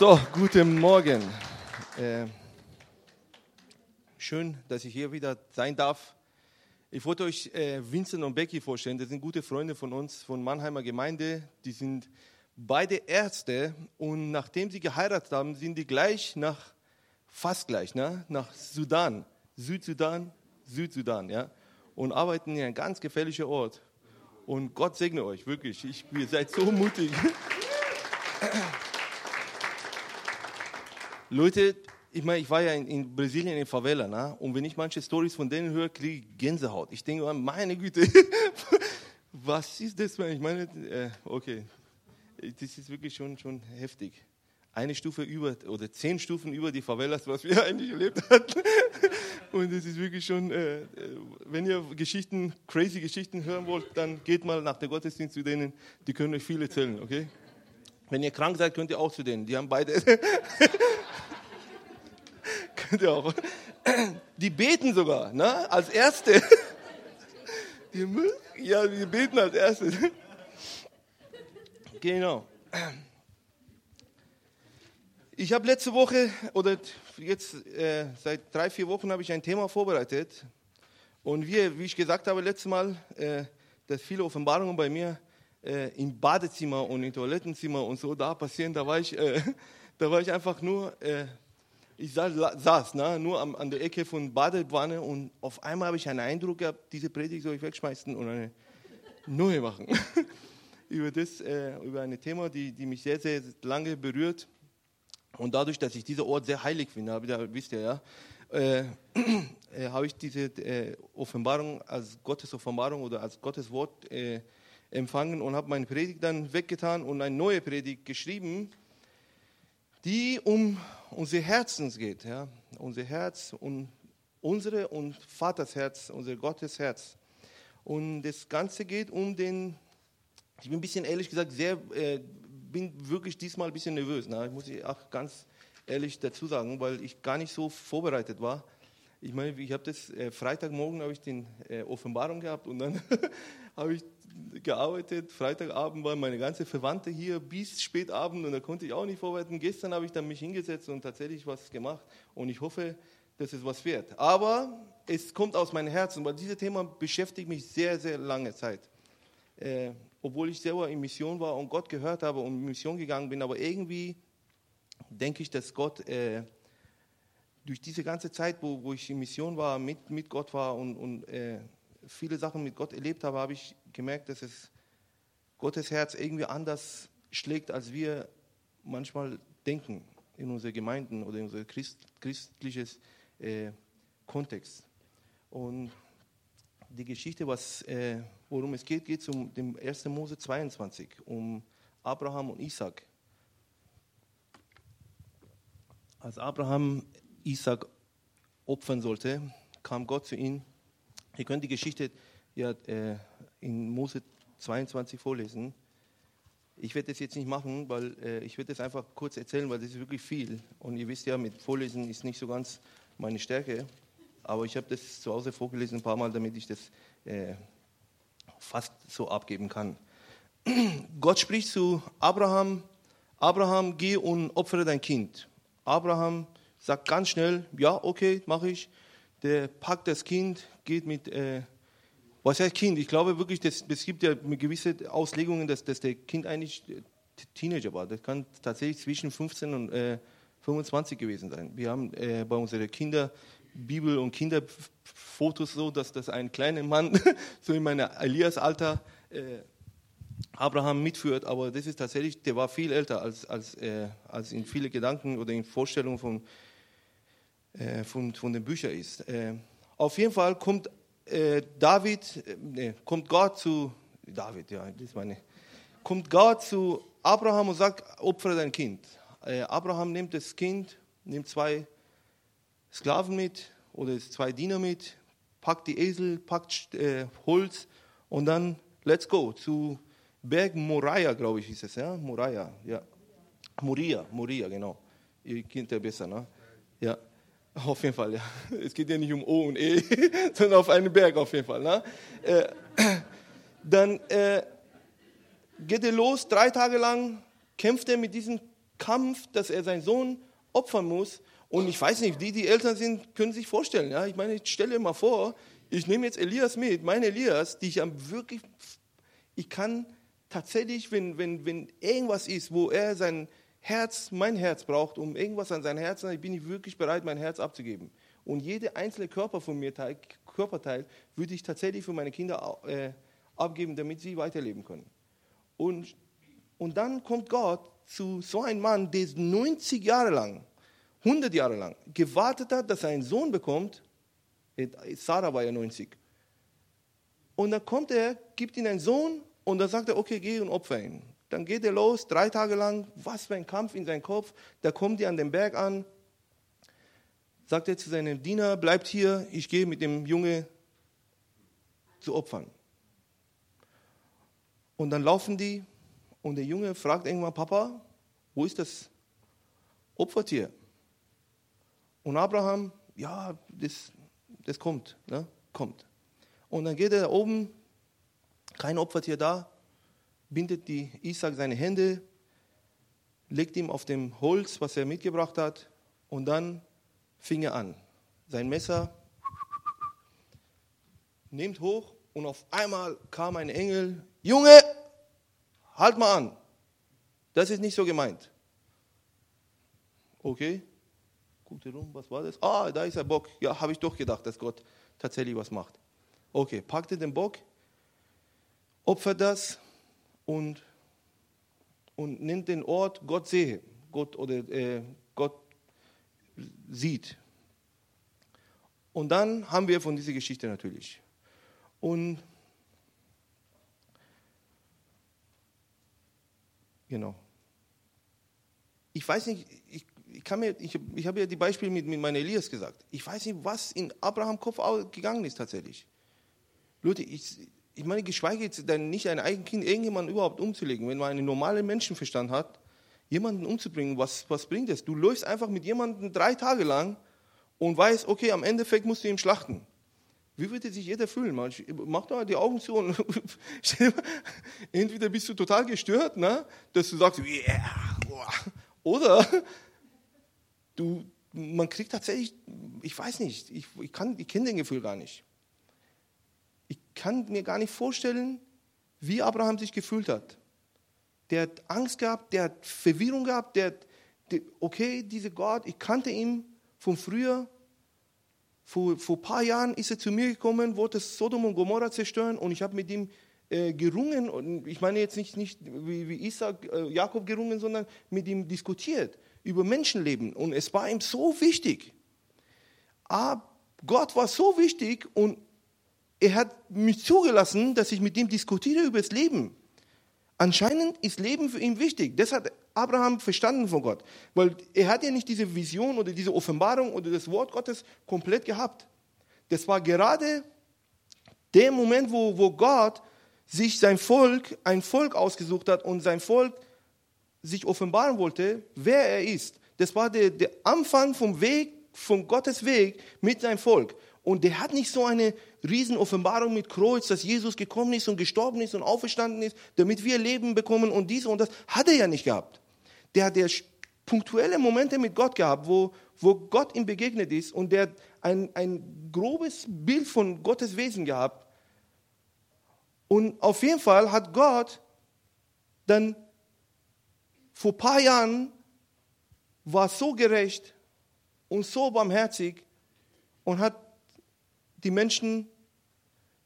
So, guten Morgen. Äh, schön, dass ich hier wieder sein darf. Ich wollte euch äh, Vincent und Becky vorstellen. Das sind gute Freunde von uns, von Mannheimer Gemeinde. Die sind beide Ärzte und nachdem sie geheiratet haben, sind die gleich nach, fast gleich, ne? nach Sudan, Südsudan, Südsudan, ja, und arbeiten in einem ganz gefährlichen Ort. Und Gott segne euch, wirklich. Ich, ihr seid so mutig. Leute, ich meine, ich war ja in, in Brasilien in Favela, ne? und wenn ich manche Stories von denen höre, kriege ich Gänsehaut. Ich denke, meine Güte, was ist das? Ich meine, äh, okay, das ist wirklich schon, schon heftig. Eine Stufe über oder zehn Stufen über die Favelas, was wir eigentlich erlebt hatten. Und es ist wirklich schon, äh, äh, wenn ihr Geschichten, crazy Geschichten hören wollt, dann geht mal nach der Gottesdienst zu denen, die können euch viel erzählen, okay? Wenn ihr krank seid, könnt ihr auch zu denen. Die haben beide. Die beten sogar, ne? Als Erste. Die, ja, die beten als Erste. Genau. Ich habe letzte Woche oder jetzt äh, seit drei, vier Wochen habe ich ein Thema vorbereitet. Und wie, wie ich gesagt habe letztes Mal, äh, dass viele Offenbarungen bei mir äh, im Badezimmer und im Toilettenzimmer und so da passieren, da war ich, äh, da war ich einfach nur, äh, ich saß, ne, nur am, an der Ecke von Badewanne und auf einmal habe ich einen Eindruck gehabt, diese Predigt soll ich wegschmeißen und eine neue machen. über das, äh, über ein Thema, die, die mich sehr, sehr lange berührt. Und dadurch, dass ich dieser Ort sehr heilig finde, habe, wisst ihr ja, äh, äh, habe ich diese äh, Offenbarung als Gottes Offenbarung oder als Gottes Wort äh, empfangen und habe meine Predigt dann weggetan und eine neue Predigt geschrieben, die um unser Herz geht, ja, unser Herz und unsere und Vaters Herz, unser Gottes Herz. Und das Ganze geht um den, ich bin ein bisschen ehrlich gesagt sehr, äh, bin wirklich diesmal ein bisschen nervös. Ne? Ich muss auch ganz ehrlich dazu sagen, weil ich gar nicht so vorbereitet war. Ich meine, ich habe das äh, Freitagmorgen habe ich den äh, Offenbarung gehabt und dann habe ich gearbeitet. Freitagabend waren meine ganze Verwandte hier bis spät Abend und da konnte ich auch nicht vorbereiten. Gestern habe ich dann mich hingesetzt und tatsächlich was gemacht und ich hoffe, dass es was wird. Aber es kommt aus meinem Herzen, weil dieses Thema beschäftigt mich sehr, sehr lange Zeit. Äh, obwohl ich selber in Mission war und Gott gehört habe und in Mission gegangen bin, aber irgendwie denke ich, dass Gott äh, durch diese ganze Zeit, wo, wo ich in Mission war, mit, mit Gott war und, und äh, viele Sachen mit Gott erlebt habe, habe ich gemerkt, dass es Gottes Herz irgendwie anders schlägt, als wir manchmal denken in unseren Gemeinden oder in unser Christ, christliches äh, Kontext. Und die Geschichte, was, äh, worum es geht, geht um den 1. Mose 22, um Abraham und Isaac. Als Abraham Isaac opfern sollte, kam Gott zu ihm Ihr könnt die Geschichte ja, äh, in Mose 22 vorlesen. Ich werde das jetzt nicht machen, weil äh, ich werde das einfach kurz erzählen, weil das ist wirklich viel. Und ihr wisst ja, mit Vorlesen ist nicht so ganz meine Stärke. Aber ich habe das zu Hause vorgelesen ein paar Mal, damit ich das äh, fast so abgeben kann. Gott spricht zu Abraham, Abraham, geh und opfere dein Kind. Abraham sagt ganz schnell, ja, okay, mache ich. Der packt das Kind, geht mit, äh, was heißt Kind? Ich glaube wirklich, es gibt ja gewisse Auslegungen, dass, dass der Kind eigentlich äh, Teenager war. Das kann tatsächlich zwischen 15 und äh, 25 gewesen sein. Wir haben äh, bei unseren Kinder Bibel und Kinderfotos so, dass das ein kleiner Mann so in meinem Elias-Alter äh, Abraham mitführt, aber das ist tatsächlich, der war viel älter als, als, äh, als in viele Gedanken oder in Vorstellungen von, äh, von, von den Büchern ist. Äh, auf jeden Fall kommt äh, David, äh, nee, kommt Gott zu, David, ja, das meine, kommt Gott zu Abraham und sagt, opfere dein Kind. Äh, Abraham nimmt das Kind, nimmt zwei Sklaven mit oder zwei Diener mit, packt die Esel, packt Holz und dann let's go zu Berg Moriah, glaube ich, ist es, ja, Moriah, ja, Moria, Moria, genau. Ihr kennt ja besser, ne? Ja. Auf jeden Fall, ja. Es geht ja nicht um O und E, sondern auf einen Berg auf jeden Fall. Ne? Äh, dann äh, geht er los, drei Tage lang kämpft er mit diesem Kampf, dass er seinen Sohn opfern muss. Und ich weiß nicht, die, die Eltern sind, können sich vorstellen. Ja? Ich meine, ich stelle mal vor, ich nehme jetzt Elias mit, mein Elias, die ich am wirklich, ich kann tatsächlich, wenn, wenn, wenn irgendwas ist, wo er sein Herz, mein Herz braucht, um irgendwas an sein Herz, dann bin ich wirklich bereit, mein Herz abzugeben. Und jede einzelne Körper von mir, Körperteil, würde ich tatsächlich für meine Kinder äh, abgeben, damit sie weiterleben können. Und, und dann kommt Gott zu so einem Mann, der 90 Jahre lang, 100 Jahre lang gewartet hat, dass er einen Sohn bekommt. Sarah war ja 90. Und dann kommt er, gibt ihm einen Sohn und dann sagt er, okay, geh und opfer ihn. Dann geht er los, drei Tage lang, was für ein Kampf in seinem Kopf. Da kommt er an den Berg an, sagt er zu seinem Diener, bleibt hier, ich gehe mit dem Junge zu opfern. Und dann laufen die und der Junge fragt irgendwann, Papa, wo ist das Opfertier? Und Abraham, ja, das, das kommt, ne? kommt. Und dann geht er da oben, kein Opfertier da, bindet die Isaac seine Hände, legt ihm auf dem Holz, was er mitgebracht hat, und dann fing er an. Sein Messer nimmt hoch und auf einmal kam ein Engel, Junge, halt mal an. Das ist nicht so gemeint. Okay, guckte rum, was war das? Ah, da ist der Bock. Ja, habe ich doch gedacht, dass Gott tatsächlich was macht. Okay, packte den Bock, opfert das, und, und nennt den Ort Gott sehe, Gott oder äh, Gott sieht. Und dann haben wir von dieser Geschichte natürlich. Und genau. Ich weiß nicht, ich, ich, kann mir, ich, ich habe ja die Beispiele mit, mit meinem Elias gesagt. Ich weiß nicht, was in Abraham Kopf gegangen ist tatsächlich. Leute, ich, ich meine, geschweige dann nicht ein eigenes Kind irgendjemanden überhaupt umzulegen. Wenn man einen normalen Menschenverstand hat, jemanden umzubringen, was, was bringt es? Du läufst einfach mit jemandem drei Tage lang und weißt, okay, am Endeffekt musst du ihn schlachten. Wie würde sich jeder fühlen? Man, mach doch mal die Augen zu und entweder bist du total gestört, ne, dass du sagst, yeah, oder du, man kriegt tatsächlich, ich weiß nicht, ich, ich, ich kenne den Gefühl gar nicht kann mir gar nicht vorstellen, wie Abraham sich gefühlt hat. Der hat Angst gehabt, der hat Verwirrung gehabt, der, der okay, dieser Gott, ich kannte ihn von früher. Vor, vor ein paar Jahren ist er zu mir gekommen, wollte Sodom und Gomorra zerstören und ich habe mit ihm äh, gerungen. Und ich meine jetzt nicht, nicht wie, wie Isaac, äh, Jakob gerungen, sondern mit ihm diskutiert über Menschenleben. Und es war ihm so wichtig. Aber Gott war so wichtig und er hat mich zugelassen, dass ich mit ihm diskutiere über das Leben. Anscheinend ist Leben für ihn wichtig. Das hat Abraham verstanden von Gott. Weil er hat ja nicht diese Vision oder diese Offenbarung oder das Wort Gottes komplett gehabt. Das war gerade der Moment, wo, wo Gott sich sein Volk, ein Volk ausgesucht hat und sein Volk sich offenbaren wollte, wer er ist. Das war der, der Anfang vom Weg, von Gottes Weg mit seinem Volk. Und der hat nicht so eine Riesenoffenbarung mit Kreuz, dass Jesus gekommen ist und gestorben ist und auferstanden ist, damit wir Leben bekommen und dies und das. Hat er ja nicht gehabt. Der hat der punktuelle Momente mit Gott gehabt, wo, wo Gott ihm begegnet ist und der ein, ein grobes Bild von Gottes Wesen gehabt. Und auf jeden Fall hat Gott dann vor ein paar Jahren war so gerecht und so barmherzig und hat die Menschen,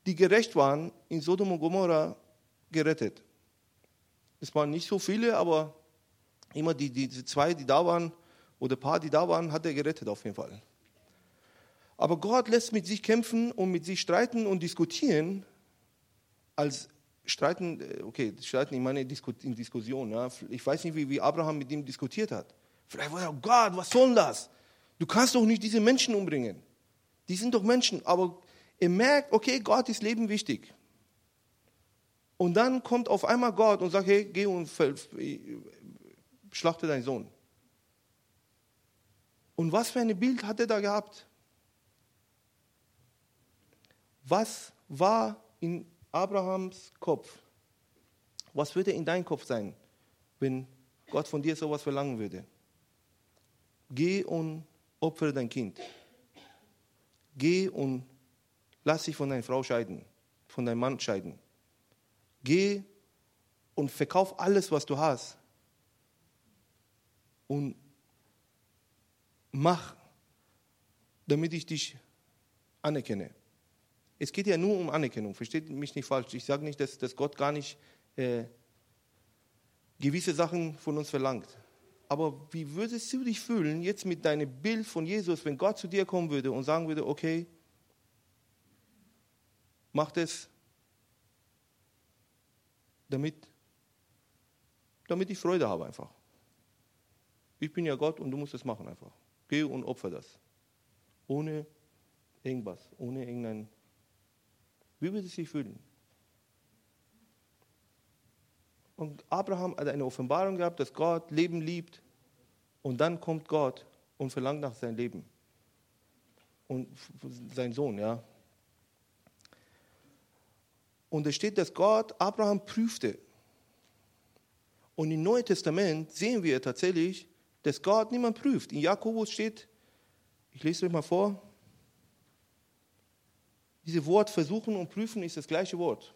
die gerecht waren, in Sodom und Gomorra gerettet. Es waren nicht so viele, aber immer die, die zwei, die da waren, oder ein paar, die da waren, hat er gerettet auf jeden Fall. Aber Gott lässt mit sich kämpfen und mit sich streiten und diskutieren, als streiten, äh, okay, streiten, ich meine in Diskussion. Ja. Ich weiß nicht, wie, wie Abraham mit ihm diskutiert hat. Vielleicht war er, oh Gott, was soll das? Du kannst doch nicht diese Menschen umbringen. Die sind doch Menschen, aber er merkt, okay, Gott ist Leben wichtig. Und dann kommt auf einmal Gott und sagt, hey, geh und schlachte deinen Sohn. Und was für ein Bild hat er da gehabt? Was war in Abrahams Kopf? Was würde in deinem Kopf sein, wenn Gott von dir sowas verlangen würde. Geh und opfere dein Kind. Geh und lass dich von deiner Frau scheiden, von deinem Mann scheiden. Geh und verkauf alles, was du hast. Und mach, damit ich dich anerkenne. Es geht ja nur um Anerkennung, versteht mich nicht falsch. Ich sage nicht, dass, dass Gott gar nicht äh, gewisse Sachen von uns verlangt. Aber wie würdest du dich fühlen jetzt mit deinem Bild von Jesus, wenn Gott zu dir kommen würde und sagen würde, okay, mach das, damit, damit ich Freude habe einfach. Ich bin ja Gott und du musst es machen einfach. Geh und opfer das. Ohne irgendwas, ohne irgendein. Wie würde es sich fühlen? Und Abraham hat eine Offenbarung gehabt, dass Gott Leben liebt. Und dann kommt Gott und verlangt nach seinem Leben. Und sein Sohn, ja. Und es steht, dass Gott Abraham prüfte. Und im Neuen Testament sehen wir tatsächlich, dass Gott niemand prüft. In Jakobus steht, ich lese euch mal vor, dieses Wort versuchen und prüfen ist das gleiche Wort.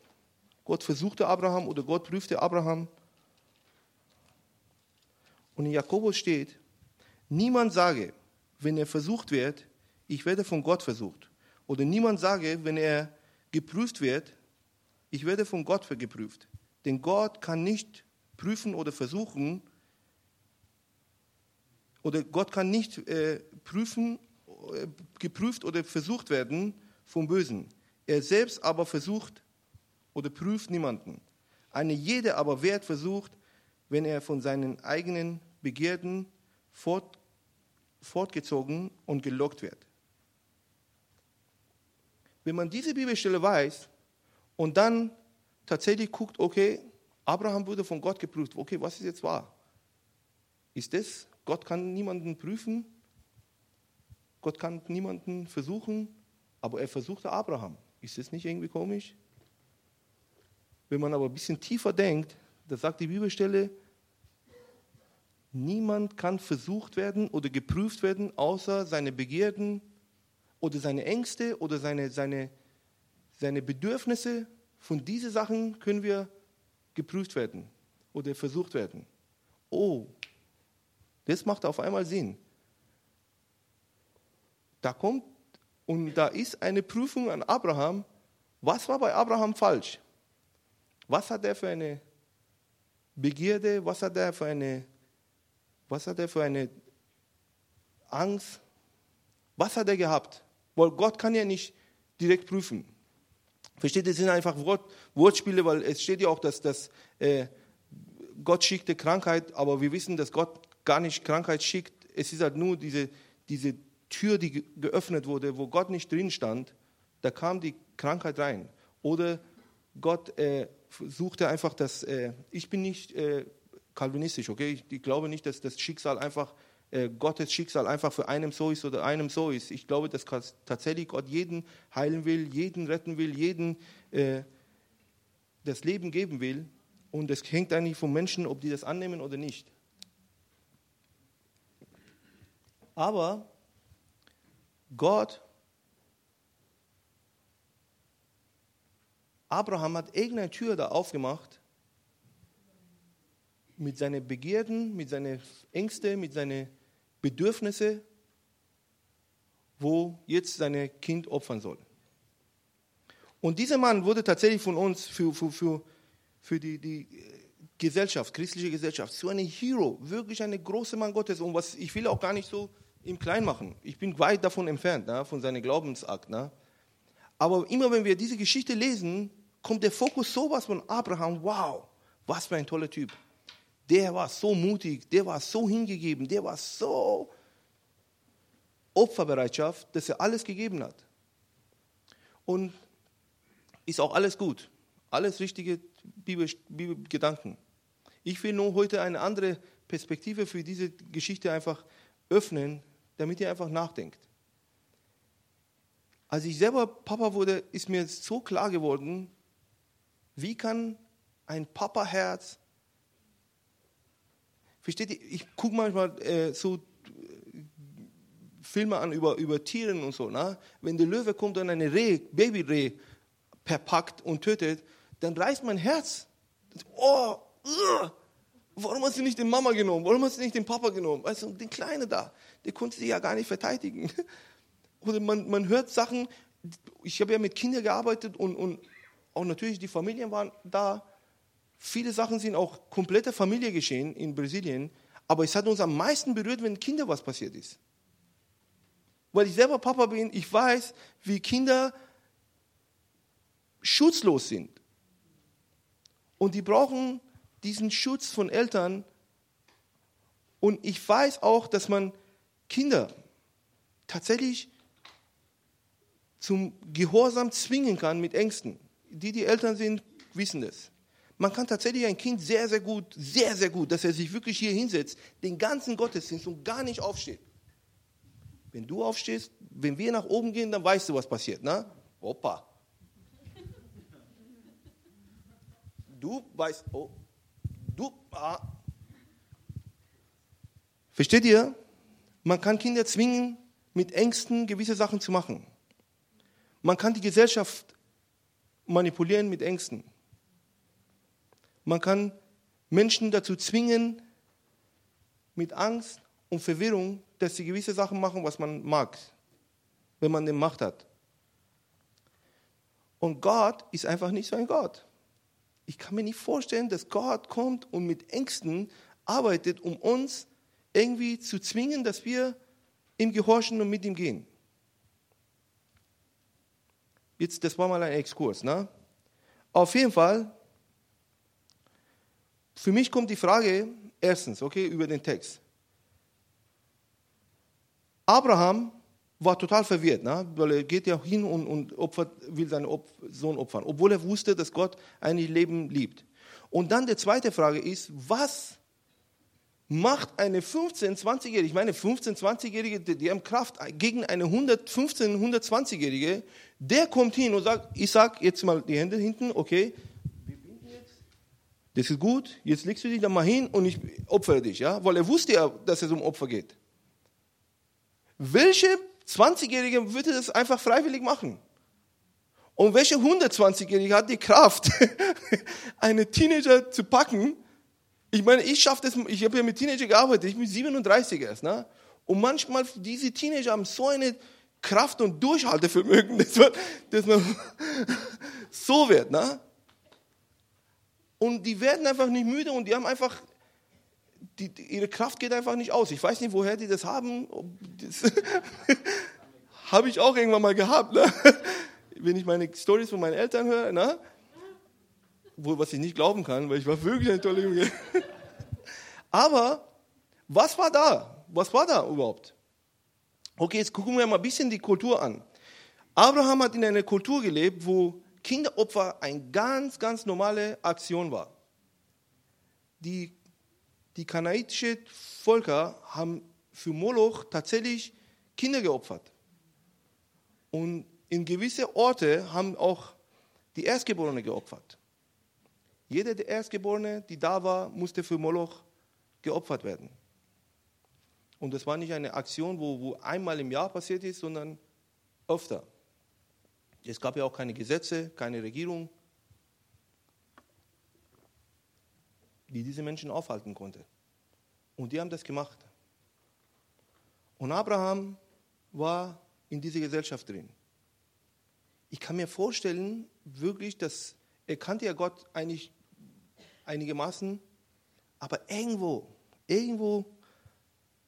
Gott versuchte Abraham oder Gott prüfte Abraham. Und in Jakobus steht, niemand sage, wenn er versucht wird, ich werde von Gott versucht. Oder niemand sage, wenn er geprüft wird, ich werde von Gott geprüft. Denn Gott kann nicht prüfen oder versuchen, oder Gott kann nicht äh, prüfen, äh, geprüft oder versucht werden vom Bösen. Er selbst aber versucht oder prüft niemanden. Eine jede aber wird versucht, wenn er von seinen eigenen Begierden fort, fortgezogen und gelockt wird. Wenn man diese Bibelstelle weiß und dann tatsächlich guckt, okay, Abraham wurde von Gott geprüft, okay, was ist jetzt wahr? Ist das, Gott kann niemanden prüfen, Gott kann niemanden versuchen, aber er versuchte Abraham. Ist das nicht irgendwie komisch? Wenn man aber ein bisschen tiefer denkt, da sagt die Bibelstelle, niemand kann versucht werden oder geprüft werden, außer seine Begierden oder seine Ängste oder seine, seine, seine Bedürfnisse. Von diesen Sachen können wir geprüft werden oder versucht werden. Oh, das macht auf einmal Sinn. Da kommt und da ist eine Prüfung an Abraham. Was war bei Abraham falsch? Was hat er für eine Begierde? Was hat er für eine, was hat er für eine Angst? Was hat er gehabt? Weil Gott kann ja nicht direkt prüfen. Versteht ihr, das sind einfach Wort, Wortspiele, weil es steht ja auch, dass, dass äh, Gott schickte Krankheit, aber wir wissen, dass Gott gar nicht Krankheit schickt. Es ist halt nur diese, diese Tür, die geöffnet wurde, wo Gott nicht drin stand, da kam die Krankheit rein. Oder Gott äh, suchte einfach das, äh, ich bin nicht äh, kalvinistisch, okay? Ich, ich, glaube nicht, dass das Schicksal einfach, äh, Gottes Schicksal einfach für einem so ist oder einem so ist. Ich glaube, dass tatsächlich Gott jeden heilen will, jeden retten will, jeden äh, das Leben geben will. Und es hängt eigentlich vom Menschen, ob die das annehmen oder nicht. Aber Gott Abraham hat irgendeine Tür da aufgemacht mit seinen Begierden, mit seinen Ängsten, mit seinen Bedürfnissen, wo jetzt sein Kind opfern soll. Und dieser Mann wurde tatsächlich von uns für, für, für, für die, die Gesellschaft, christliche Gesellschaft, zu einem Hero, wirklich ein großer Mann Gottes. Und was ich will auch gar nicht so ihm klein machen. Ich bin weit davon entfernt, ne, von seinem Glaubensakt. Ne. Aber immer wenn wir diese Geschichte lesen, kommt der Fokus sowas von Abraham, wow, was für ein toller Typ. Der war so mutig, der war so hingegeben, der war so Opferbereitschaft, dass er alles gegeben hat. Und ist auch alles gut, alles richtige Bibelgedanken. Ich will nur heute eine andere Perspektive für diese Geschichte einfach öffnen, damit ihr einfach nachdenkt. Als ich selber Papa wurde, ist mir so klar geworden, wie kann ein Papa-Herz, Versteht ihr? Ich gucke manchmal äh, so äh, Filme an über, über Tieren und so. Na? Wenn der Löwe kommt und eine Reh, Babyreh verpackt und tötet, dann reißt mein Herz. Oh, uh, warum hast du nicht den Mama genommen? Warum hast du nicht den Papa genommen? Weißt du, den Kleinen da, der konnte sich ja gar nicht verteidigen. Oder man, man hört Sachen, ich habe ja mit Kindern gearbeitet und, und auch natürlich die Familien waren da. Viele Sachen sind auch komplette Familie geschehen in Brasilien, aber es hat uns am meisten berührt, wenn Kinder was passiert ist. Weil ich selber Papa bin, ich weiß, wie Kinder schutzlos sind. Und die brauchen diesen Schutz von Eltern. Und ich weiß auch, dass man Kinder tatsächlich zum Gehorsam zwingen kann mit Ängsten. Die, die Eltern sind, wissen das. Man kann tatsächlich ein Kind sehr, sehr gut, sehr, sehr gut, dass er sich wirklich hier hinsetzt, den ganzen Gottesdienst und gar nicht aufsteht. Wenn du aufstehst, wenn wir nach oben gehen, dann weißt du, was passiert, ne? Opa. Du weißt, oh, du, ah. Versteht ihr? Man kann Kinder zwingen, mit Ängsten gewisse Sachen zu machen. Man kann die Gesellschaft manipulieren mit Ängsten. Man kann Menschen dazu zwingen, mit Angst und Verwirrung, dass sie gewisse Sachen machen, was man mag, wenn man den Macht hat. Und Gott ist einfach nicht so ein Gott. Ich kann mir nicht vorstellen, dass Gott kommt und mit Ängsten arbeitet, um uns irgendwie zu zwingen, dass wir ihm gehorchen und mit ihm gehen. Jetzt, das war mal ein Exkurs. Ne? Auf jeden Fall, für mich kommt die Frage, erstens, okay, über den Text. Abraham war total verwirrt, ne? weil er geht ja hin und, und opfert, will seinen Opf Sohn opfern, obwohl er wusste, dass Gott eigentlich Leben liebt. Und dann die zweite Frage ist, was macht eine 15-, 20-Jährige, ich meine 15-, 20-Jährige, die haben Kraft gegen eine 115-, 120-Jährige, der kommt hin und sagt, ich sag jetzt mal die Hände hinten, okay, das ist gut, jetzt legst du dich da mal hin und ich opfere dich, ja, weil er wusste ja, dass es um Opfer geht. Welche 20-Jährige würde das einfach freiwillig machen? Und welche 120-Jährige hat die Kraft, eine Teenager zu packen ich meine, ich schaffe das, ich habe ja mit Teenager gearbeitet, ich bin 37 erst. Ne? Und manchmal, diese Teenager haben so eine Kraft und Durchhaltevermögen, dass man, dass man so wird. Ne? Und die werden einfach nicht müde und die haben einfach, die, ihre Kraft geht einfach nicht aus. Ich weiß nicht, woher die das haben. Habe ich auch irgendwann mal gehabt. Ne? Wenn ich meine Stories von meinen Eltern höre, ne? Obwohl, was ich nicht glauben kann, weil ich war wirklich eine tolle Junge. Aber was war da? Was war da überhaupt? Okay, jetzt gucken wir mal ein bisschen die Kultur an. Abraham hat in einer Kultur gelebt, wo Kinderopfer eine ganz, ganz normale Aktion war. Die, die kanaitischen Völker haben für Moloch tatsächlich Kinder geopfert. Und in gewisse Orte haben auch die Erstgeborenen geopfert. Jeder der Erstgeborene, die da war, musste für Moloch geopfert werden. Und das war nicht eine Aktion, wo, wo einmal im Jahr passiert ist, sondern öfter. Es gab ja auch keine Gesetze, keine Regierung, die diese Menschen aufhalten konnte. Und die haben das gemacht. Und Abraham war in dieser Gesellschaft drin. Ich kann mir vorstellen, wirklich, dass er kannte ja Gott eigentlich einigermaßen, aber irgendwo, irgendwo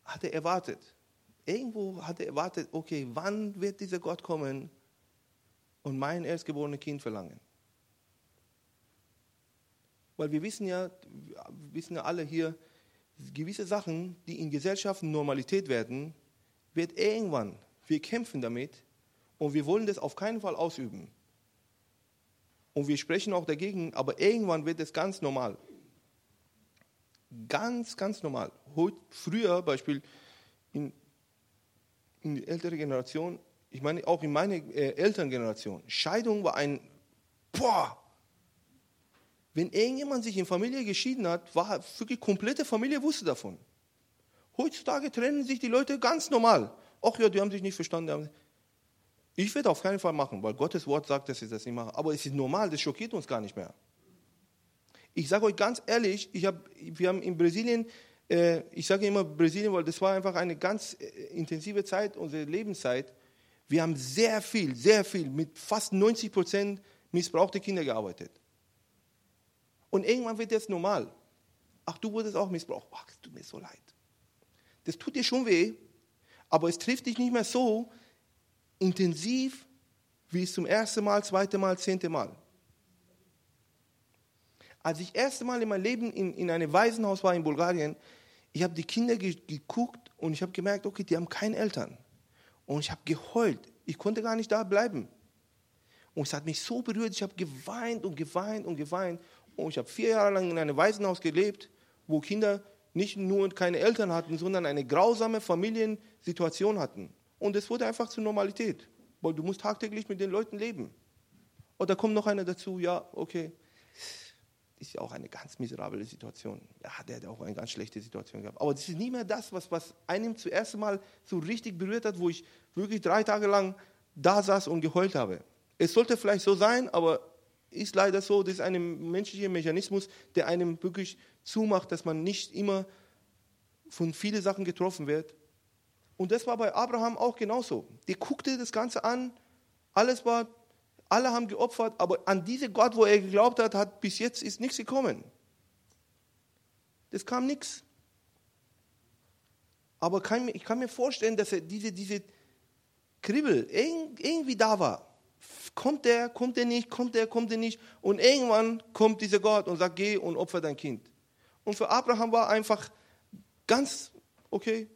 hat er erwartet, irgendwo hat er erwartet, okay, wann wird dieser Gott kommen und mein erstgeborenes Kind verlangen? Weil wir wissen ja, wissen ja alle hier, gewisse Sachen, die in Gesellschaften Normalität werden, wird irgendwann, wir kämpfen damit und wir wollen das auf keinen Fall ausüben. Und wir sprechen auch dagegen, aber irgendwann wird es ganz normal. Ganz, ganz normal. Früher, Beispiel in, in die ältere Generation, ich meine auch in meiner äh, Elterngeneration, Scheidung war ein, boah, Wenn irgendjemand sich in Familie geschieden hat, war wirklich komplette Familie wusste davon. Heutzutage trennen sich die Leute ganz normal. Ach ja, die haben sich nicht verstanden. Ich werde auf keinen Fall machen, weil Gottes Wort sagt, dass ich das nicht mache. Aber es ist normal, das schockiert uns gar nicht mehr. Ich sage euch ganz ehrlich, ich hab, wir haben in Brasilien, äh, ich sage immer Brasilien, weil das war einfach eine ganz äh, intensive Zeit, unsere Lebenszeit. Wir haben sehr viel, sehr viel, mit fast 90 Prozent missbrauchte Kinder gearbeitet. Und irgendwann wird das normal. Ach, du wurdest auch missbraucht. Ach, es tut mir so leid. Das tut dir schon weh, aber es trifft dich nicht mehr so intensiv, wie es zum ersten Mal, zweite Mal, zehnte Mal. Als ich das erste Mal in meinem Leben in, in einem Waisenhaus war in Bulgarien, ich habe die Kinder ge geguckt und ich habe gemerkt, okay, die haben keine Eltern. Und ich habe geheult. Ich konnte gar nicht da bleiben. Und es hat mich so berührt. Ich habe geweint und geweint und geweint. Und ich habe vier Jahre lang in einem Waisenhaus gelebt, wo Kinder nicht nur keine Eltern hatten, sondern eine grausame Familiensituation hatten. Und es wurde einfach zur Normalität, weil du musst tagtäglich mit den Leuten leben. Und da kommt noch einer dazu, ja, okay, ist ja auch eine ganz miserable Situation. Ja, der hat auch eine ganz schlechte Situation gehabt. Aber das ist nie mehr das, was, was einem zuerst Mal so richtig berührt hat, wo ich wirklich drei Tage lang da saß und geheult habe. Es sollte vielleicht so sein, aber ist leider so, das ist ein menschlicher Mechanismus, der einem wirklich zumacht, dass man nicht immer von vielen Sachen getroffen wird. Und das war bei Abraham auch genauso. Der guckte das Ganze an, alles war, alle haben geopfert, aber an diese Gott, wo er geglaubt hat, hat bis jetzt ist nichts gekommen. Das kam nichts. Aber kann, ich kann mir vorstellen, dass er diese, diese Kribbel irgendwie da war kommt der, kommt der nicht, kommt der, kommt der nicht. Und irgendwann kommt dieser Gott und sagt, geh und opfer dein Kind. Und für Abraham war einfach ganz, okay,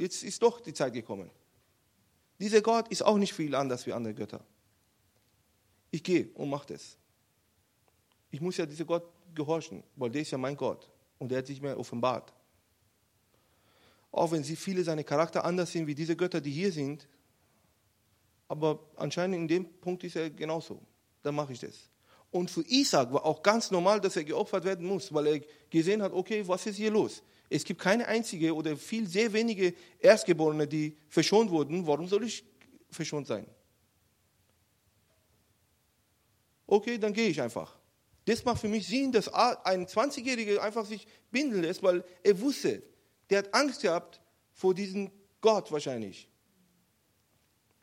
jetzt ist doch die Zeit gekommen. Dieser Gott ist auch nicht viel anders wie andere Götter. Ich gehe und mache das. Ich muss ja diesem Gott gehorchen, weil der ist ja mein Gott und der hat sich mir offenbart. Auch wenn sie viele seine Charakter anders sind wie diese Götter, die hier sind, aber anscheinend in dem Punkt ist er genauso. Dann mache ich das. Und für Isaac war auch ganz normal, dass er geopfert werden muss, weil er gesehen hat, okay, was ist hier los? Es gibt keine einzige oder viel, sehr wenige Erstgeborene, die verschont wurden. Warum soll ich verschont sein? Okay, dann gehe ich einfach. Das macht für mich Sinn, dass ein 20-Jähriger einfach sich binden lässt, weil er wusste, der hat Angst gehabt vor diesem Gott wahrscheinlich.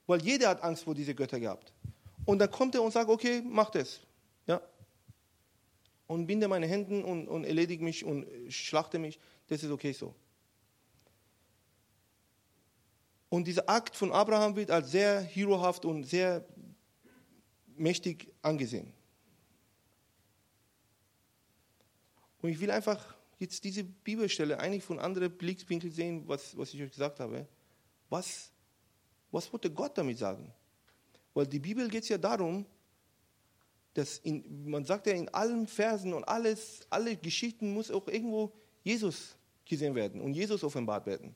Weil jeder hat Angst vor diese Götter gehabt. Und dann kommt er und sagt, okay, mach das. Ja. Und binde meine Hände und, und erledige mich und schlachte mich. Das ist okay so. Und dieser Akt von Abraham wird als sehr herohaft und sehr mächtig angesehen. Und ich will einfach jetzt diese Bibelstelle eigentlich von anderen Blickwinkeln sehen, was, was ich euch gesagt habe. Was was wollte Gott damit sagen? Weil die Bibel geht es ja darum, dass in, man sagt ja in allen Versen und alles, alle Geschichten muss auch irgendwo Jesus gesehen werden und Jesus offenbart werden.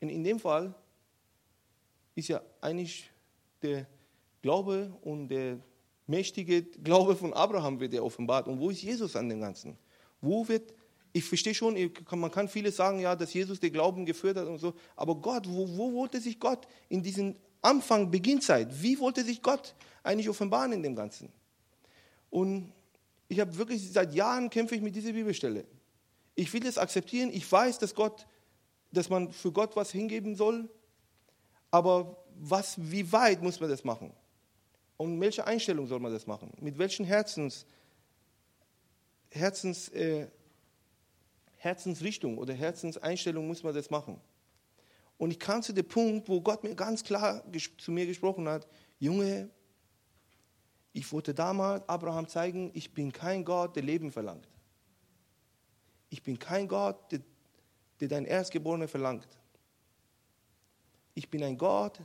Und in dem Fall ist ja eigentlich der Glaube und der mächtige Glaube von Abraham wird ja offenbart. Und wo ist Jesus an dem Ganzen? Wo wird ich verstehe schon, man kann vieles sagen, ja, dass Jesus den Glauben geführt hat und so, aber Gott, wo, wo wollte sich Gott in diesem Anfang, Beginnzeit, wie wollte sich Gott eigentlich offenbaren in dem Ganzen? Und ich habe wirklich seit Jahren kämpfe ich mit dieser Bibelstelle. Ich will das akzeptieren, ich weiß, dass Gott, dass man für Gott was hingeben soll, aber was, wie weit muss man das machen? Und welche Einstellung soll man das machen? Mit welchen Herzens, Herzens äh, Herzensrichtung oder Herzenseinstellung muss man das machen. Und ich kam zu dem Punkt, wo Gott mir ganz klar zu mir gesprochen hat, Junge, ich wollte damals Abraham zeigen, ich bin kein Gott, der Leben verlangt. Ich bin kein Gott, der, der dein Erstgeborener verlangt. Ich bin ein Gott,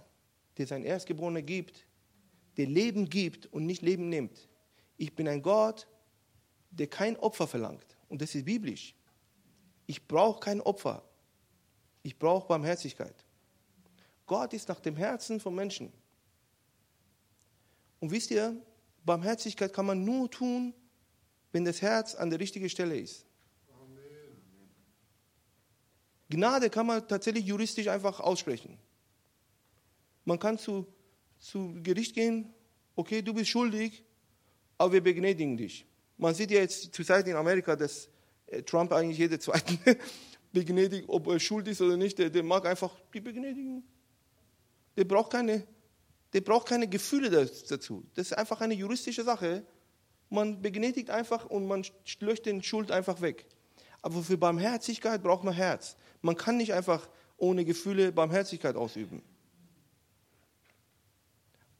der sein Erstgeborener gibt, der Leben gibt und nicht Leben nimmt. Ich bin ein Gott, der kein Opfer verlangt. Und das ist biblisch. Ich brauche kein Opfer. Ich brauche Barmherzigkeit. Gott ist nach dem Herzen von Menschen. Und wisst ihr, Barmherzigkeit kann man nur tun, wenn das Herz an der richtigen Stelle ist. Gnade kann man tatsächlich juristisch einfach aussprechen. Man kann zu, zu Gericht gehen, okay, du bist schuldig, aber wir begnadigen dich. Man sieht ja jetzt zurzeit in Amerika, dass äh, Trump eigentlich jede zweite begnädigt, ob er schuld ist oder nicht, der, der mag einfach die begnadigen. Der braucht keine, der braucht keine Gefühle dazu. Das ist einfach eine juristische Sache. Man begnädigt einfach und man löscht den Schuld einfach weg. Aber für Barmherzigkeit braucht man Herz. Man kann nicht einfach ohne Gefühle Barmherzigkeit ausüben.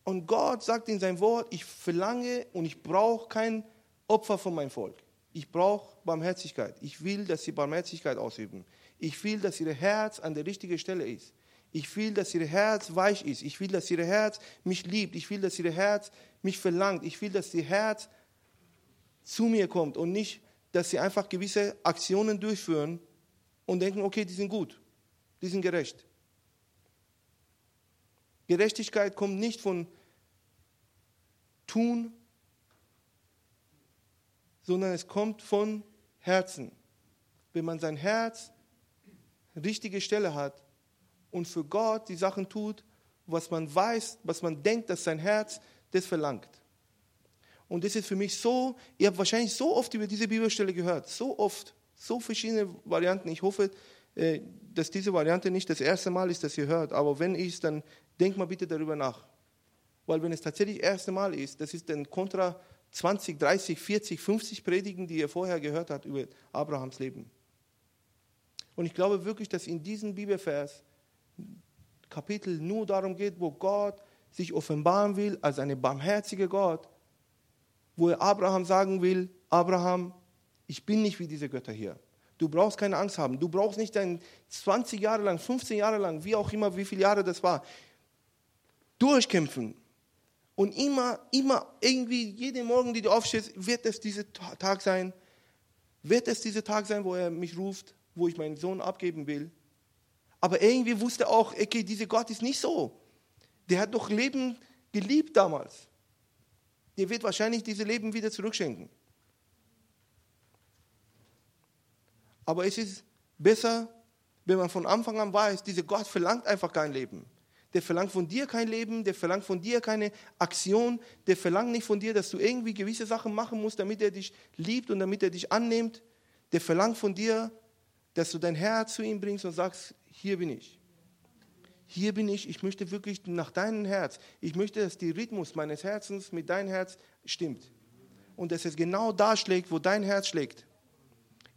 Und Gott sagt in seinem Wort, ich verlange und ich brauche kein Opfer von meinem Volk. Ich brauche Barmherzigkeit. Ich will, dass sie Barmherzigkeit ausüben. Ich will, dass ihr Herz an der richtigen Stelle ist. Ich will, dass ihr Herz weich ist. Ich will, dass ihr Herz mich liebt. Ich will, dass ihr Herz mich verlangt. Ich will, dass ihr Herz zu mir kommt und nicht, dass sie einfach gewisse Aktionen durchführen und denken, okay, die sind gut, die sind gerecht. Gerechtigkeit kommt nicht von Tun, sondern es kommt von Herzen. Wenn man sein Herz richtige Stelle hat und für Gott die Sachen tut, was man weiß, was man denkt, dass sein Herz das verlangt. Und das ist für mich so, ihr habt wahrscheinlich so oft über diese Bibelstelle gehört, so oft, so verschiedene Varianten. Ich hoffe, äh, dass diese Variante nicht das erste Mal ist, dass ihr hört. Aber wenn es, dann denkt mal bitte darüber nach. Weil wenn es tatsächlich das erste Mal ist, das ist dann kontra 20, 30, 40, 50 Predigen, die ihr vorher gehört habt über Abrahams Leben. Und ich glaube wirklich, dass in diesem Bibelvers Kapitel nur darum geht, wo Gott sich offenbaren will als eine barmherzige Gott, wo er Abraham sagen will, Abraham, ich bin nicht wie diese Götter hier. Du brauchst keine Angst haben. Du brauchst nicht dein 20 Jahre lang, 15 Jahre lang, wie auch immer, wie viele Jahre das war, durchkämpfen. Und immer, immer irgendwie, jeden Morgen, die du aufstehst, wird es dieser Tag sein, wird es dieser Tag sein, wo er mich ruft, wo ich meinen Sohn abgeben will. Aber irgendwie wusste er auch, okay, dieser Gott ist nicht so. Der hat doch Leben geliebt damals. Der wird wahrscheinlich dieses Leben wieder zurückschenken. Aber es ist besser, wenn man von Anfang an weiß, dieser Gott verlangt einfach kein Leben der verlangt von dir kein Leben, der verlangt von dir keine Aktion, der verlangt nicht von dir, dass du irgendwie gewisse Sachen machen musst, damit er dich liebt und damit er dich annimmt. Der verlangt von dir, dass du dein Herz zu ihm bringst und sagst, hier bin ich. Hier bin ich, ich möchte wirklich nach deinem Herz. Ich möchte, dass der Rhythmus meines Herzens mit deinem Herz stimmt. Und dass es genau da schlägt, wo dein Herz schlägt.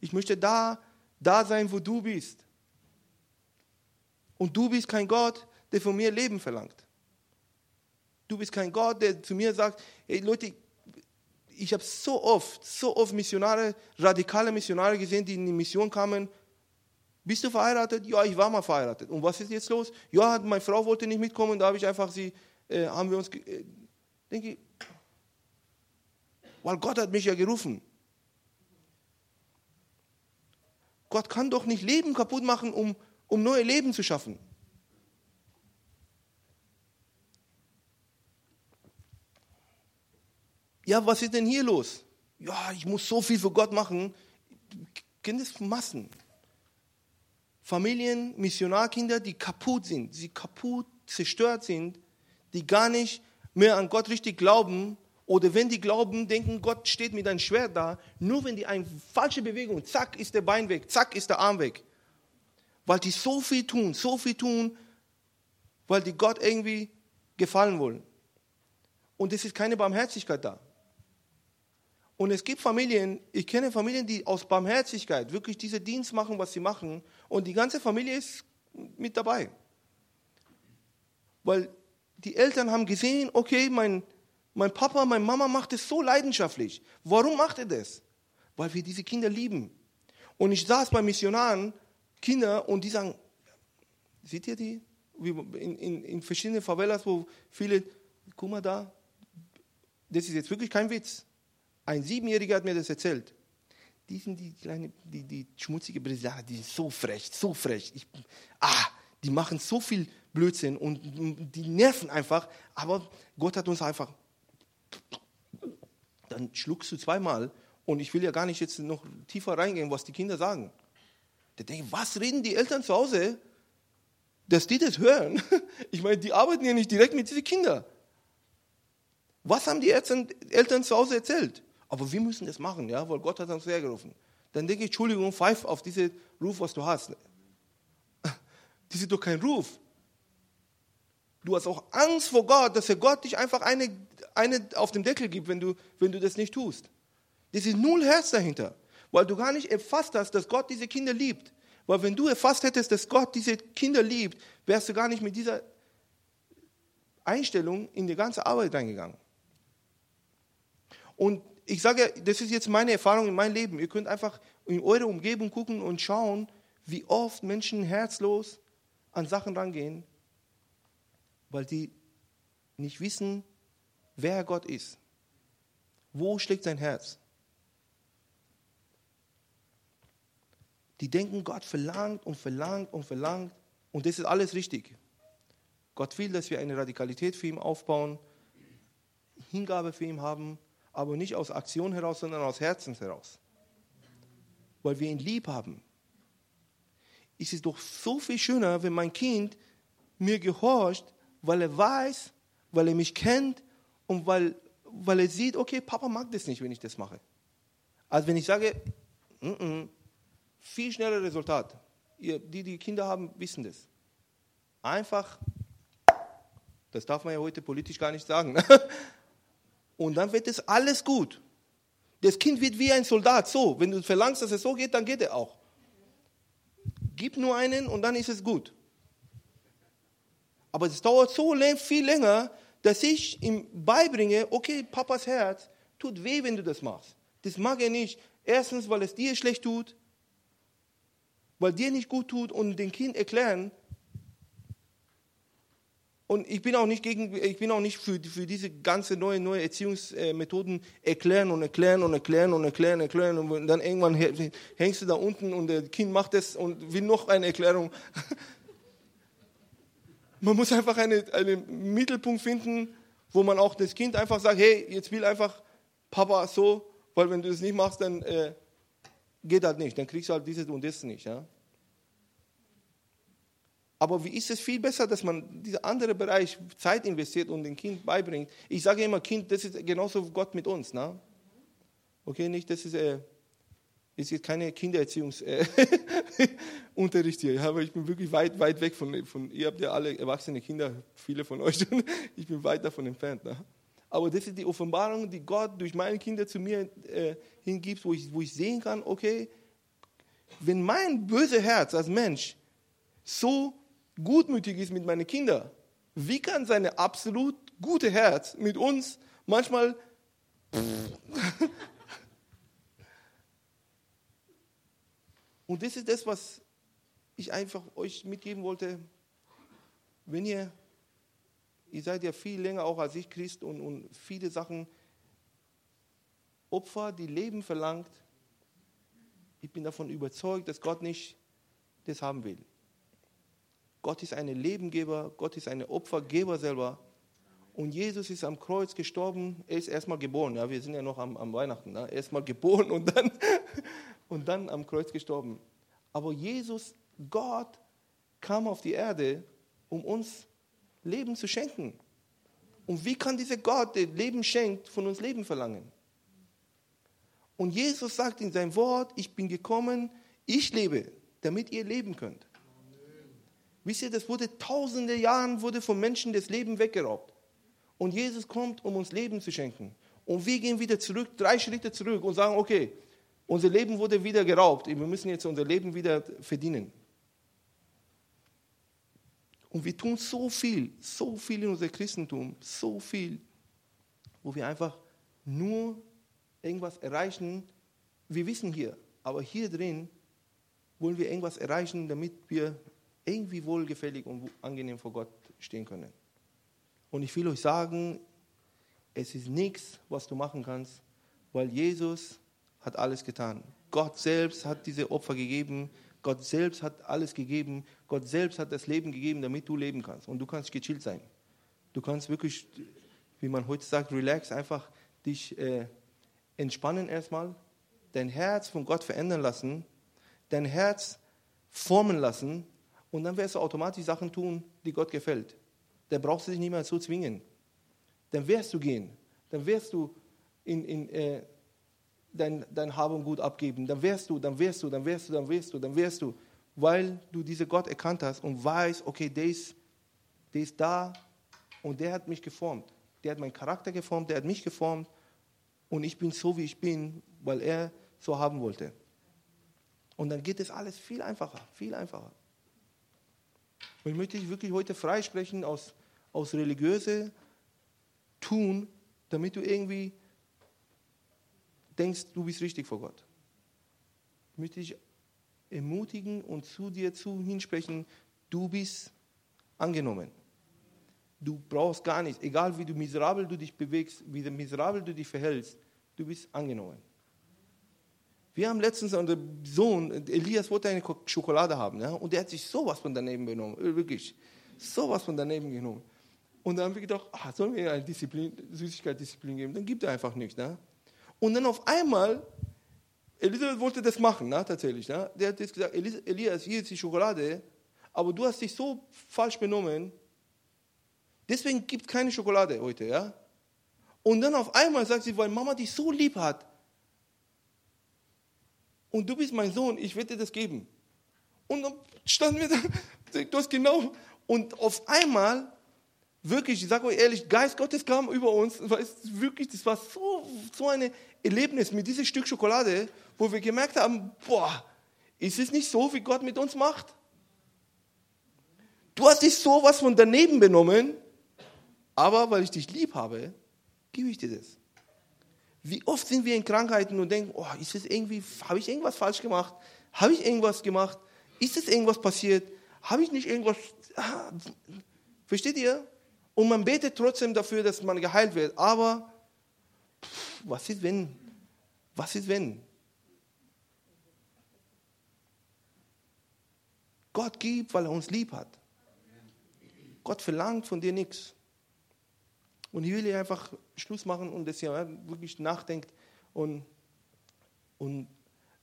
Ich möchte da, da sein, wo du bist. Und du bist kein Gott, der von mir Leben verlangt. Du bist kein Gott, der zu mir sagt, hey Leute, ich habe so oft, so oft Missionare, radikale Missionare gesehen, die in die Mission kamen. Bist du verheiratet? Ja, ich war mal verheiratet. Und was ist jetzt los? Ja, meine Frau wollte nicht mitkommen, da habe ich einfach sie, äh, haben wir uns, äh, denke ich, weil Gott hat mich ja gerufen. Gott kann doch nicht Leben kaputt machen, um, um neue Leben zu schaffen. ja, was ist denn hier los? Ja, ich muss so viel für Gott machen. Kinder Massen. Familien, Missionarkinder, die kaputt sind, die kaputt, zerstört sind, die gar nicht mehr an Gott richtig glauben oder wenn die glauben, denken, Gott steht mit einem Schwert da, nur wenn die eine falsche Bewegung, zack, ist der Bein weg, zack, ist der Arm weg. Weil die so viel tun, so viel tun, weil die Gott irgendwie gefallen wollen. Und es ist keine Barmherzigkeit da. Und es gibt Familien, ich kenne Familien, die aus Barmherzigkeit wirklich diese Dienst machen, was sie machen. Und die ganze Familie ist mit dabei. Weil die Eltern haben gesehen, okay, mein, mein Papa, meine Mama macht es so leidenschaftlich. Warum macht er das? Weil wir diese Kinder lieben. Und ich saß bei Missionaren, Kinder, und die sagen, seht ihr die? In, in, in verschiedenen Favelas, wo viele, guck mal da, das ist jetzt wirklich kein Witz. Ein Siebenjähriger hat mir das erzählt. Die sind die kleine, die, die schmutzige Brasilianer, die sind so frech, so frech. Ich, ah, die machen so viel Blödsinn und die nerven einfach. Aber Gott hat uns einfach. Dann schluckst du zweimal Und ich will ja gar nicht jetzt noch tiefer reingehen, was die Kinder sagen. Der denkt, was reden die Eltern zu Hause, dass die das hören? Ich meine, die arbeiten ja nicht direkt mit diesen Kindern. Was haben die Eltern, Eltern zu Hause erzählt? Aber wir müssen das machen, ja, weil Gott hat uns hergerufen. Dann denke ich, Entschuldigung, pfeif auf diesen Ruf, was du hast. Das ist doch kein Ruf. Du hast auch Angst vor Gott, dass er Gott dich einfach eine, eine auf dem Deckel gibt, wenn du, wenn du das nicht tust. Das ist null Herz dahinter, weil du gar nicht erfasst hast, dass Gott diese Kinder liebt. Weil wenn du erfasst hättest, dass Gott diese Kinder liebt, wärst du gar nicht mit dieser Einstellung in die ganze Arbeit reingegangen. Und ich sage, das ist jetzt meine Erfahrung in meinem Leben. Ihr könnt einfach in eure Umgebung gucken und schauen, wie oft Menschen herzlos an Sachen rangehen, weil die nicht wissen, wer Gott ist. Wo schlägt sein Herz? Die denken, Gott verlangt und verlangt und verlangt und das ist alles richtig. Gott will, dass wir eine Radikalität für ihn aufbauen, Hingabe für ihn haben, aber nicht aus Aktion heraus, sondern aus Herzens heraus. Weil wir ihn lieb haben. Es ist doch so viel schöner, wenn mein Kind mir gehorcht, weil er weiß, weil er mich kennt und weil, weil er sieht, okay, Papa mag das nicht, wenn ich das mache. Als wenn ich sage, n -n, viel schneller Resultat. Ihr, die, die Kinder haben, wissen das. Einfach, das darf man ja heute politisch gar nicht sagen. Und dann wird es alles gut. Das Kind wird wie ein Soldat. So, wenn du verlangst, dass es so geht, dann geht er auch. Gib nur einen und dann ist es gut. Aber es dauert so viel länger, dass ich ihm beibringe, okay, Papas Herz tut weh, wenn du das machst. Das mag er nicht. Erstens, weil es dir schlecht tut, weil dir nicht gut tut und dem Kind erklären. Und ich bin auch nicht gegen, ich bin auch nicht für, für diese ganze neue, neue Erziehungsmethoden erklären und erklären und erklären und erklären, erklären und dann irgendwann hängst du da unten und das Kind macht das und will noch eine Erklärung. Man muss einfach einen eine Mittelpunkt finden, wo man auch das Kind einfach sagt, hey, jetzt will einfach Papa so, weil wenn du das nicht machst, dann äh, geht das nicht, dann kriegst du halt dieses und das nicht. Ja? Aber wie ist es viel besser, dass man diesen anderen Bereich Zeit investiert und dem Kind beibringt? Ich sage immer, Kind, das ist genauso Gott mit uns. Ne? Okay, nicht, das ist, äh, ist jetzt keine Kindererziehungsunterricht äh, hier, aber ich bin wirklich weit, weit weg von, von, ihr habt ja alle erwachsene Kinder, viele von euch, ich bin weit davon entfernt. Ne? Aber das ist die Offenbarung, die Gott durch meine Kinder zu mir äh, hingibt, wo ich, wo ich sehen kann, okay, wenn mein böses Herz als Mensch so gutmütig ist mit meinen Kindern, wie kann seine absolut gute Herz mit uns manchmal Und das ist das, was ich einfach euch mitgeben wollte. Wenn ihr ihr seid ja viel länger auch als ich Christ und, und viele Sachen, Opfer, die Leben verlangt. Ich bin davon überzeugt, dass Gott nicht das haben will. Gott ist ein Lebengeber, Gott ist ein Opfergeber selber. Und Jesus ist am Kreuz gestorben. Er ist erstmal geboren. Ja, wir sind ja noch am, am Weihnachten. Ne? Erstmal geboren und dann, und dann am Kreuz gestorben. Aber Jesus, Gott, kam auf die Erde, um uns Leben zu schenken. Und wie kann dieser Gott, der Leben schenkt, von uns Leben verlangen? Und Jesus sagt in seinem Wort, ich bin gekommen, ich lebe, damit ihr leben könnt. Amen. Wisst ihr, das wurde tausende Jahre wurde von Menschen das Leben weggeraubt. Und Jesus kommt, um uns Leben zu schenken. Und wir gehen wieder zurück, drei Schritte zurück und sagen, okay, unser Leben wurde wieder geraubt. Wir müssen jetzt unser Leben wieder verdienen. Und wir tun so viel, so viel in unserem Christentum, so viel, wo wir einfach nur irgendwas erreichen. Wir wissen hier, aber hier drin wollen wir irgendwas erreichen, damit wir irgendwie wohlgefällig und angenehm vor Gott stehen können. Und ich will euch sagen, es ist nichts, was du machen kannst, weil Jesus hat alles getan. Gott selbst hat diese Opfer gegeben, Gott selbst hat alles gegeben. Gott selbst hat das Leben gegeben, damit du leben kannst. Und du kannst gechillt sein. Du kannst wirklich, wie man heute sagt, relax, einfach dich äh, entspannen erstmal dein Herz von Gott verändern lassen, dein Herz formen lassen und dann wirst du automatisch Sachen tun, die Gott gefällt. Dann brauchst du dich mehr so zwingen. Dann wirst du gehen. Dann wirst du in, in, äh, dein, dein Hab und Gut abgeben. Dann wirst du, dann wirst du, dann wirst du, dann wirst du, dann wirst du, weil du diese Gott erkannt hast und weißt, okay, der ist, der ist da und der hat mich geformt. Der hat meinen Charakter geformt, der hat mich geformt und ich bin so, wie ich bin, weil er so haben wollte. Und dann geht es alles viel einfacher, viel einfacher. Und ich möchte dich wirklich heute freisprechen aus, aus religiöse Tun, damit du irgendwie denkst, du bist richtig vor Gott. Ich möchte dich ermutigen und zu dir zu hinsprechen, du bist angenommen. Du brauchst gar nichts, egal wie du miserabel du dich bewegst, wie miserabel du dich verhältst, du bist angenommen. Wir haben letztens unseren Sohn, Elias wollte eine Schokolade haben, ja, und der hat sich sowas von daneben genommen, wirklich, sowas von daneben genommen. Und dann haben wir gedacht, ah, sollen wir eine Disziplin, Süßigkeitsdisziplin geben? Dann gibt er einfach nicht. Ne? Und dann auf einmal, Elisabeth wollte das machen, ne, tatsächlich. Ne? Der hat jetzt gesagt, Elias, hier ist die Schokolade, aber du hast dich so falsch benommen, deswegen gibt es keine Schokolade heute. Ja? Und dann auf einmal sagt sie, weil Mama dich so lieb hat, und du bist mein Sohn, ich werde dir das geben. Und dann standen wir da, du hast genau, und auf einmal wirklich, ich sage euch ehrlich, Geist Gottes kam über uns. Weißt, wirklich, das war so, so ein Erlebnis mit diesem Stück Schokolade, wo wir gemerkt haben, boah, ist es nicht so, wie Gott mit uns macht? Du hast dich sowas von daneben benommen, aber weil ich dich lieb habe, gebe ich dir das. Wie oft sind wir in Krankheiten und denken, oh, ist es irgendwie, habe ich irgendwas falsch gemacht? Habe ich irgendwas gemacht? Ist es irgendwas passiert? Habe ich nicht irgendwas? Ah, versteht ihr? Und man betet trotzdem dafür, dass man geheilt wird. Aber was ist wenn? Was ist wenn? Gott gibt, weil er uns lieb hat. Gott verlangt von dir nichts. Und ich will hier einfach Schluss machen und dass ihr wirklich nachdenkt und, und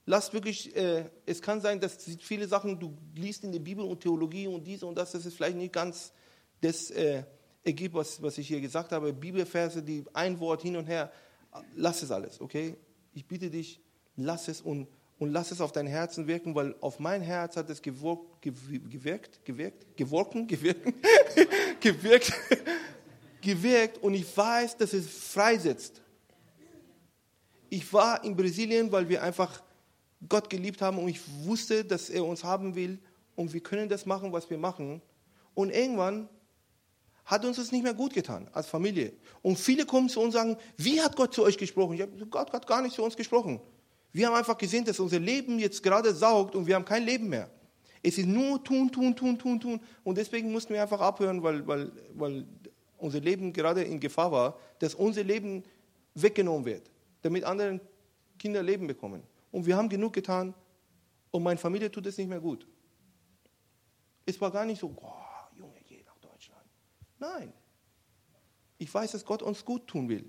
lasst wirklich, äh, es kann sein, dass viele Sachen, du liest in der Bibel und Theologie und diese und das, das ist vielleicht nicht ganz das, äh, ergibt, was, was ich hier gesagt habe, Bibelverse, die ein Wort hin und her, lass es alles, okay? Ich bitte dich, lass es und, und lass es auf dein Herzen wirken, weil auf mein Herz hat es gewirkt, gewirkt, gewirkt, geworken, gewirkt, gewirkt, gewirkt und ich weiß, dass es freisetzt. Ich war in Brasilien, weil wir einfach Gott geliebt haben und ich wusste, dass er uns haben will und wir können das machen, was wir machen. Und irgendwann hat uns das nicht mehr gut getan als Familie. Und viele kommen zu uns und sagen, wie hat Gott zu euch gesprochen? Ich habe Gott hat gar nicht zu uns gesprochen. Wir haben einfach gesehen, dass unser Leben jetzt gerade saugt und wir haben kein Leben mehr. Es ist nur tun, tun, tun, tun, tun. Und deswegen mussten wir einfach abhören, weil, weil, weil unser Leben gerade in Gefahr war, dass unser Leben weggenommen wird, damit andere Kinder Leben bekommen. Und wir haben genug getan und meine Familie tut es nicht mehr gut. Es war gar nicht so, oh, Nein. Ich weiß, dass Gott uns gut tun will.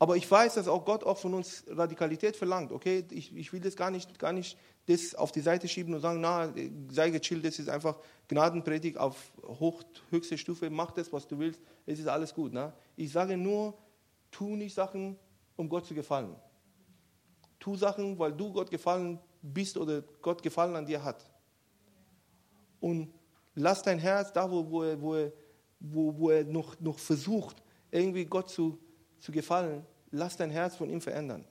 Aber ich weiß, dass auch Gott auch von uns Radikalität verlangt. Okay, ich, ich will das gar nicht, gar nicht das auf die Seite schieben und sagen, na, sei gechillt, das ist einfach Gnadenpredigt auf hoch, höchste Stufe, mach das, was du willst, es ist alles gut. Na? Ich sage nur, tu nicht Sachen, um Gott zu gefallen. Tu Sachen, weil du Gott gefallen bist oder Gott gefallen an dir hat. Und Lass dein Herz da, wo, wo, er, wo, er, wo, wo er noch, noch versucht, irgendwie Gott zu, zu gefallen, lass dein Herz von ihm verändern.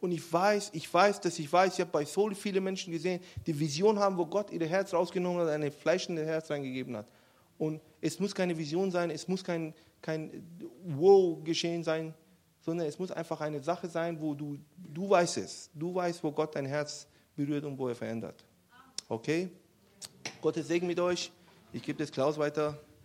Und ich weiß, ich weiß, dass ich weiß, ich habe bei so vielen Menschen gesehen, die Vision haben, wo Gott ihr Herz rausgenommen hat, ein fleischendes Herz reingegeben hat. Und es muss keine Vision sein, es muss kein, kein Wow-Geschehen sein, sondern es muss einfach eine Sache sein, wo du, du weißt es, du weißt, wo Gott dein Herz berührt und wo er verändert. Okay? Gottes Segen mit euch. Ich gebe das Klaus weiter.